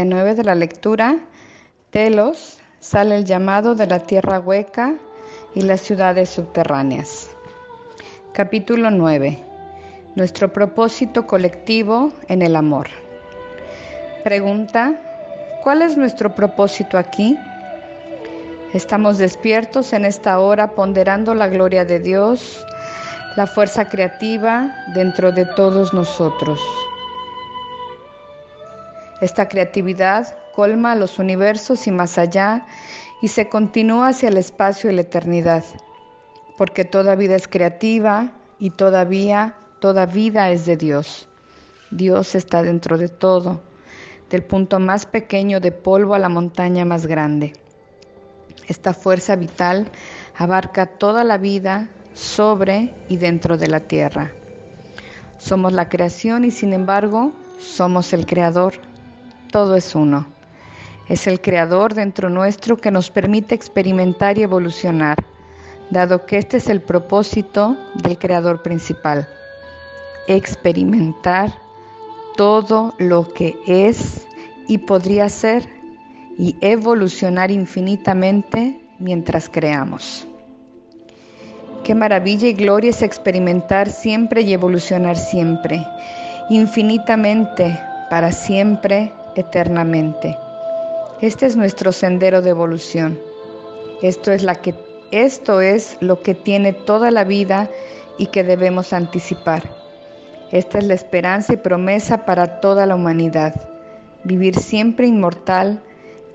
Día 9 de la lectura. Telos sale el llamado de la tierra hueca y las ciudades subterráneas. Capítulo 9. Nuestro propósito colectivo en el amor. Pregunta, ¿cuál es nuestro propósito aquí? Estamos despiertos en esta hora ponderando la gloria de Dios, la fuerza creativa dentro de todos nosotros. Esta creatividad colma los universos y más allá y se continúa hacia el espacio y la eternidad, porque toda vida es creativa y todavía toda vida es de Dios. Dios está dentro de todo, del punto más pequeño de polvo a la montaña más grande. Esta fuerza vital abarca toda la vida sobre y dentro de la tierra. Somos la creación y sin embargo somos el creador. Todo es uno. Es el creador dentro nuestro que nos permite experimentar y evolucionar, dado que este es el propósito del creador principal. Experimentar todo lo que es y podría ser y evolucionar infinitamente mientras creamos. Qué maravilla y gloria es experimentar siempre y evolucionar siempre, infinitamente, para siempre, eternamente. Este es nuestro sendero de evolución. Esto es, esto es lo que tiene toda la vida y que debemos anticipar. Esta es la esperanza y promesa para toda la humanidad. Vivir siempre inmortal,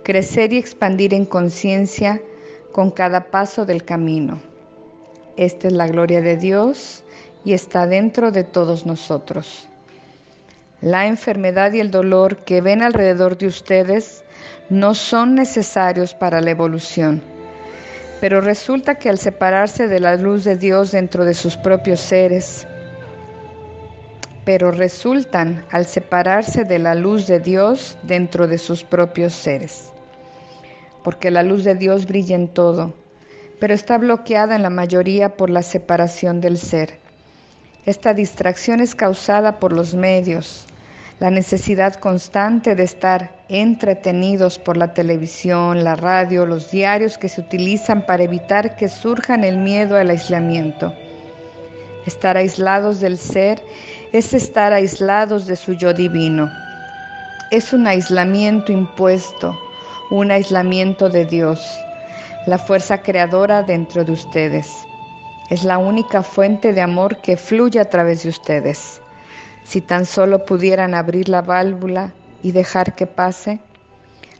crecer y expandir en conciencia con cada paso del camino. Esta es la gloria de Dios y está dentro de todos nosotros. La enfermedad y el dolor que ven alrededor de ustedes no son necesarios para la evolución, pero resulta que al separarse de la luz de Dios dentro de sus propios seres, pero resultan al separarse de la luz de Dios dentro de sus propios seres, porque la luz de Dios brilla en todo pero está bloqueada en la mayoría por la separación del ser. Esta distracción es causada por los medios, la necesidad constante de estar entretenidos por la televisión, la radio, los diarios que se utilizan para evitar que surjan el miedo al aislamiento. Estar aislados del ser es estar aislados de su yo divino. Es un aislamiento impuesto, un aislamiento de Dios la fuerza creadora dentro de ustedes. Es la única fuente de amor que fluye a través de ustedes. Si tan solo pudieran abrir la válvula y dejar que pase,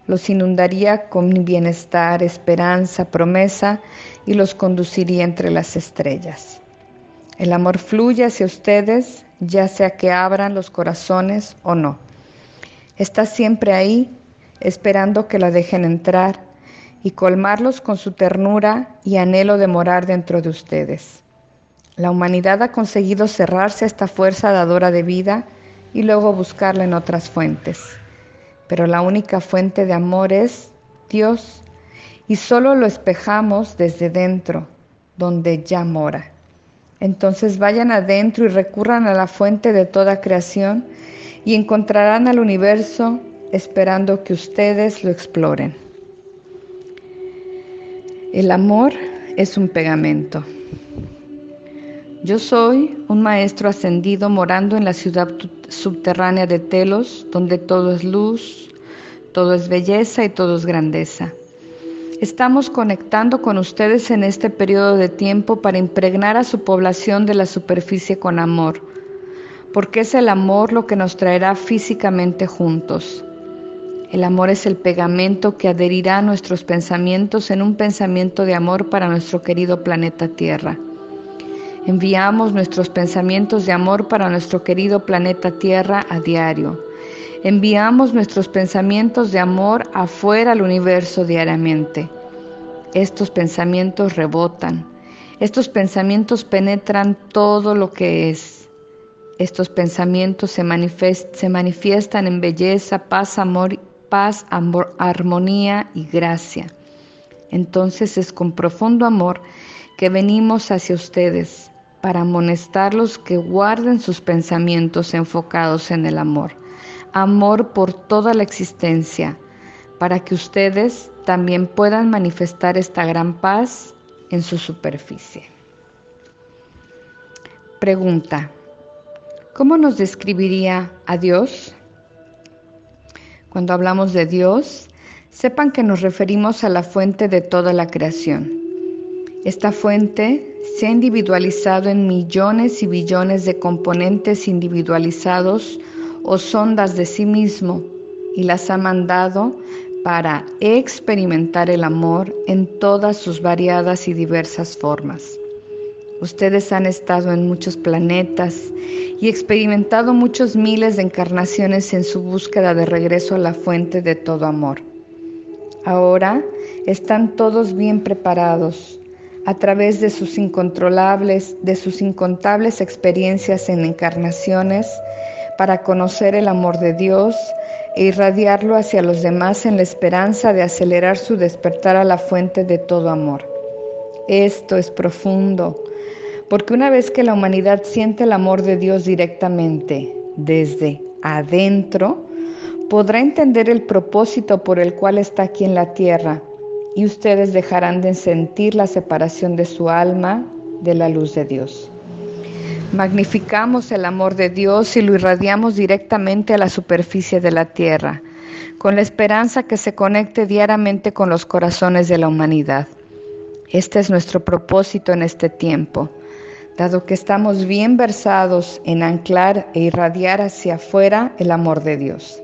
los inundaría con bienestar, esperanza, promesa y los conduciría entre las estrellas. El amor fluye hacia ustedes, ya sea que abran los corazones o no. Está siempre ahí, esperando que la dejen entrar y colmarlos con su ternura y anhelo de morar dentro de ustedes. La humanidad ha conseguido cerrarse a esta fuerza dadora de vida y luego buscarla en otras fuentes. Pero la única fuente de amor es Dios y solo lo espejamos desde dentro, donde ya mora. Entonces vayan adentro y recurran a la fuente de toda creación y encontrarán al universo esperando que ustedes lo exploren. El amor es un pegamento. Yo soy un maestro ascendido morando en la ciudad subterránea de Telos, donde todo es luz, todo es belleza y todo es grandeza. Estamos conectando con ustedes en este periodo de tiempo para impregnar a su población de la superficie con amor, porque es el amor lo que nos traerá físicamente juntos. El amor es el pegamento que adherirá a nuestros pensamientos en un pensamiento de amor para nuestro querido planeta Tierra. Enviamos nuestros pensamientos de amor para nuestro querido planeta Tierra a diario. Enviamos nuestros pensamientos de amor afuera al universo diariamente. Estos pensamientos rebotan. Estos pensamientos penetran todo lo que es. Estos pensamientos se, se manifiestan en belleza, paz, amor paz, amor, armonía y gracia. Entonces es con profundo amor que venimos hacia ustedes para amonestarlos que guarden sus pensamientos enfocados en el amor, amor por toda la existencia, para que ustedes también puedan manifestar esta gran paz en su superficie. Pregunta, ¿cómo nos describiría a Dios? Cuando hablamos de Dios, sepan que nos referimos a la fuente de toda la creación. Esta fuente se ha individualizado en millones y billones de componentes individualizados o sondas de sí mismo y las ha mandado para experimentar el amor en todas sus variadas y diversas formas. Ustedes han estado en muchos planetas y experimentado muchos miles de encarnaciones en su búsqueda de regreso a la fuente de todo amor. Ahora están todos bien preparados a través de sus incontrolables, de sus incontables experiencias en encarnaciones para conocer el amor de Dios e irradiarlo hacia los demás en la esperanza de acelerar su despertar a la fuente de todo amor. Esto es profundo, porque una vez que la humanidad siente el amor de Dios directamente, desde adentro, podrá entender el propósito por el cual está aquí en la tierra y ustedes dejarán de sentir la separación de su alma de la luz de Dios. Magnificamos el amor de Dios y lo irradiamos directamente a la superficie de la tierra, con la esperanza que se conecte diariamente con los corazones de la humanidad. Este es nuestro propósito en este tiempo, dado que estamos bien versados en anclar e irradiar hacia afuera el amor de Dios.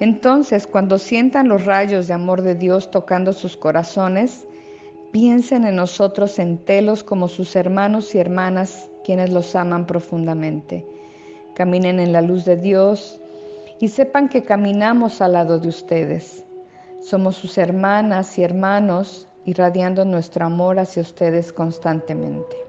Entonces, cuando sientan los rayos de amor de Dios tocando sus corazones, piensen en nosotros en telos como sus hermanos y hermanas quienes los aman profundamente. Caminen en la luz de Dios y sepan que caminamos al lado de ustedes. Somos sus hermanas y hermanos irradiando nuestro amor hacia ustedes constantemente.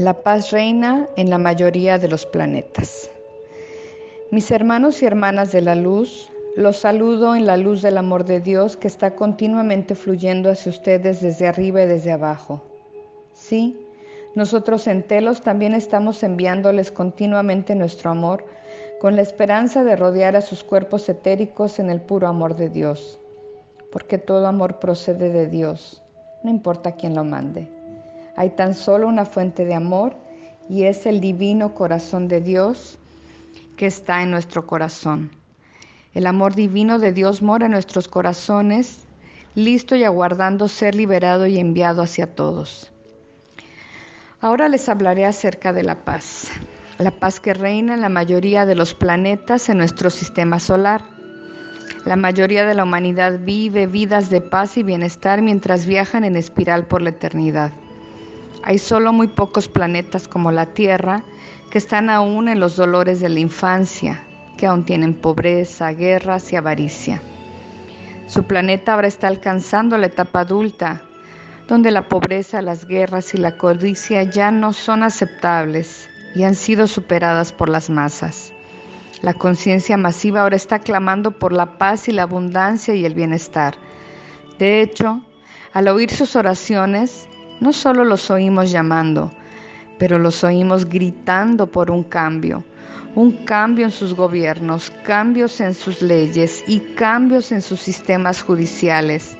La paz reina en la mayoría de los planetas. Mis hermanos y hermanas de la luz, los saludo en la luz del amor de Dios que está continuamente fluyendo hacia ustedes desde arriba y desde abajo. Sí, nosotros en Telos también estamos enviándoles continuamente nuestro amor con la esperanza de rodear a sus cuerpos etéricos en el puro amor de Dios, porque todo amor procede de Dios, no importa quién lo mande. Hay tan solo una fuente de amor y es el divino corazón de Dios que está en nuestro corazón. El amor divino de Dios mora en nuestros corazones, listo y aguardando ser liberado y enviado hacia todos. Ahora les hablaré acerca de la paz, la paz que reina en la mayoría de los planetas en nuestro sistema solar. La mayoría de la humanidad vive vidas de paz y bienestar mientras viajan en espiral por la eternidad. Hay solo muy pocos planetas como la Tierra que están aún en los dolores de la infancia, que aún tienen pobreza, guerras y avaricia. Su planeta ahora está alcanzando la etapa adulta, donde la pobreza, las guerras y la codicia ya no son aceptables y han sido superadas por las masas. La conciencia masiva ahora está clamando por la paz y la abundancia y el bienestar. De hecho, al oír sus oraciones, no solo los oímos llamando, pero los oímos gritando por un cambio, un cambio en sus gobiernos, cambios en sus leyes y cambios en sus sistemas judiciales,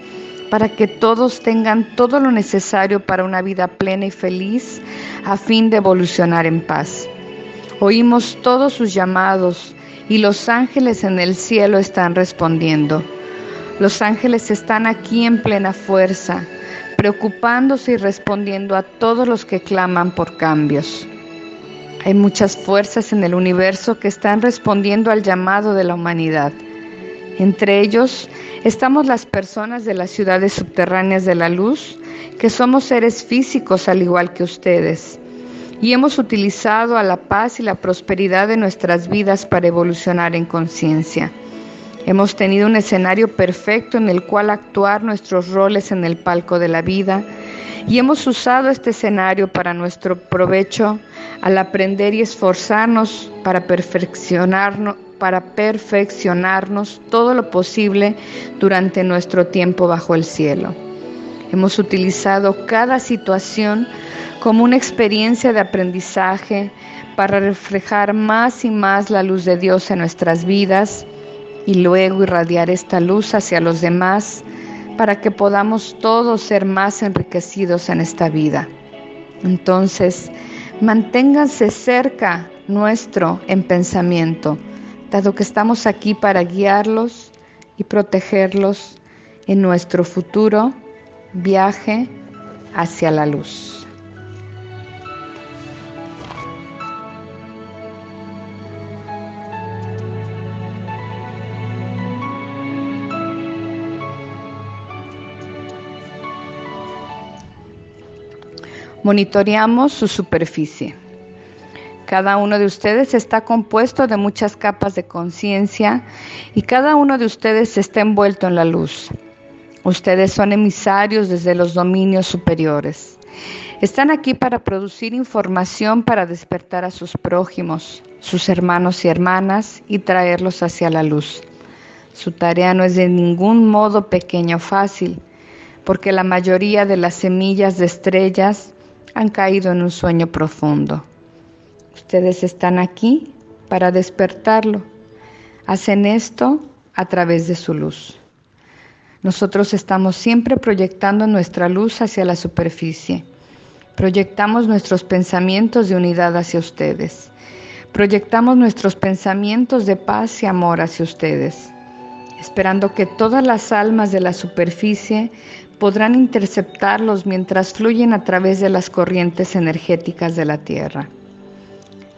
para que todos tengan todo lo necesario para una vida plena y feliz a fin de evolucionar en paz. Oímos todos sus llamados y los ángeles en el cielo están respondiendo. Los ángeles están aquí en plena fuerza, preocupándose y respondiendo a todos los que claman por cambios. Hay muchas fuerzas en el universo que están respondiendo al llamado de la humanidad. Entre ellos estamos las personas de las ciudades subterráneas de la luz, que somos seres físicos al igual que ustedes, y hemos utilizado a la paz y la prosperidad de nuestras vidas para evolucionar en conciencia. Hemos tenido un escenario perfecto en el cual actuar nuestros roles en el palco de la vida y hemos usado este escenario para nuestro provecho al aprender y esforzarnos para perfeccionarnos, para perfeccionarnos todo lo posible durante nuestro tiempo bajo el cielo. Hemos utilizado cada situación como una experiencia de aprendizaje para reflejar más y más la luz de Dios en nuestras vidas y luego irradiar esta luz hacia los demás para que podamos todos ser más enriquecidos en esta vida. Entonces, manténganse cerca nuestro en pensamiento, dado que estamos aquí para guiarlos y protegerlos en nuestro futuro viaje hacia la luz. Monitoreamos su superficie. Cada uno de ustedes está compuesto de muchas capas de conciencia y cada uno de ustedes está envuelto en la luz. Ustedes son emisarios desde los dominios superiores. Están aquí para producir información para despertar a sus prójimos, sus hermanos y hermanas y traerlos hacia la luz. Su tarea no es de ningún modo pequeña o fácil, porque la mayoría de las semillas de estrellas han caído en un sueño profundo. Ustedes están aquí para despertarlo. Hacen esto a través de su luz. Nosotros estamos siempre proyectando nuestra luz hacia la superficie. Proyectamos nuestros pensamientos de unidad hacia ustedes. Proyectamos nuestros pensamientos de paz y amor hacia ustedes, esperando que todas las almas de la superficie podrán interceptarlos mientras fluyen a través de las corrientes energéticas de la Tierra.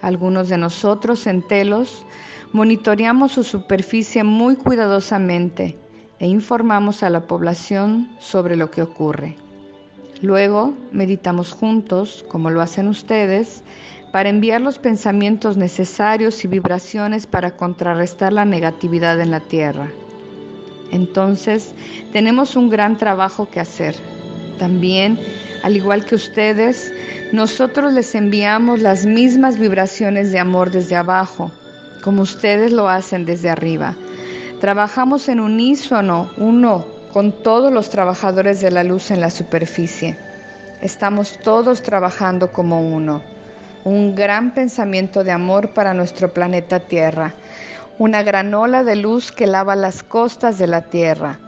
Algunos de nosotros en Telos monitoreamos su superficie muy cuidadosamente e informamos a la población sobre lo que ocurre. Luego meditamos juntos, como lo hacen ustedes, para enviar los pensamientos necesarios y vibraciones para contrarrestar la negatividad en la Tierra. Entonces, tenemos un gran trabajo que hacer. También, al igual que ustedes, nosotros les enviamos las mismas vibraciones de amor desde abajo, como ustedes lo hacen desde arriba. Trabajamos en unísono, uno, con todos los trabajadores de la luz en la superficie. Estamos todos trabajando como uno. Un gran pensamiento de amor para nuestro planeta Tierra una gran ola de luz que lava las costas de la tierra,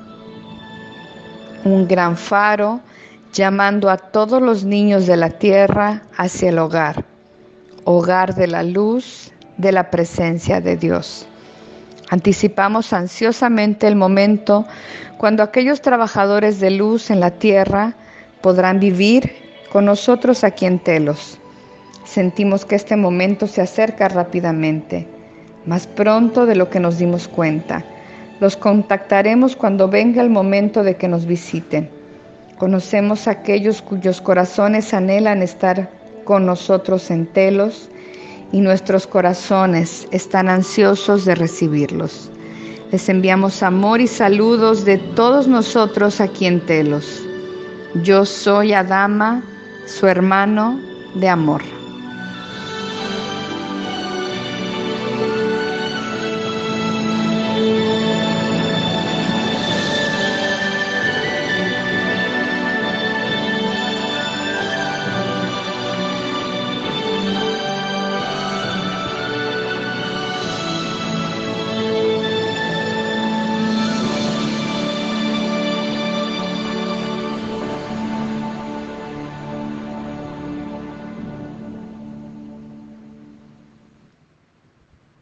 un gran faro llamando a todos los niños de la tierra hacia el hogar, hogar de la luz, de la presencia de Dios. Anticipamos ansiosamente el momento cuando aquellos trabajadores de luz en la tierra podrán vivir con nosotros aquí en Telos. Sentimos que este momento se acerca rápidamente más pronto de lo que nos dimos cuenta. Los contactaremos cuando venga el momento de que nos visiten. Conocemos a aquellos cuyos corazones anhelan estar con nosotros en Telos y nuestros corazones están ansiosos de recibirlos. Les enviamos amor y saludos de todos nosotros aquí en Telos. Yo soy Adama, su hermano de amor.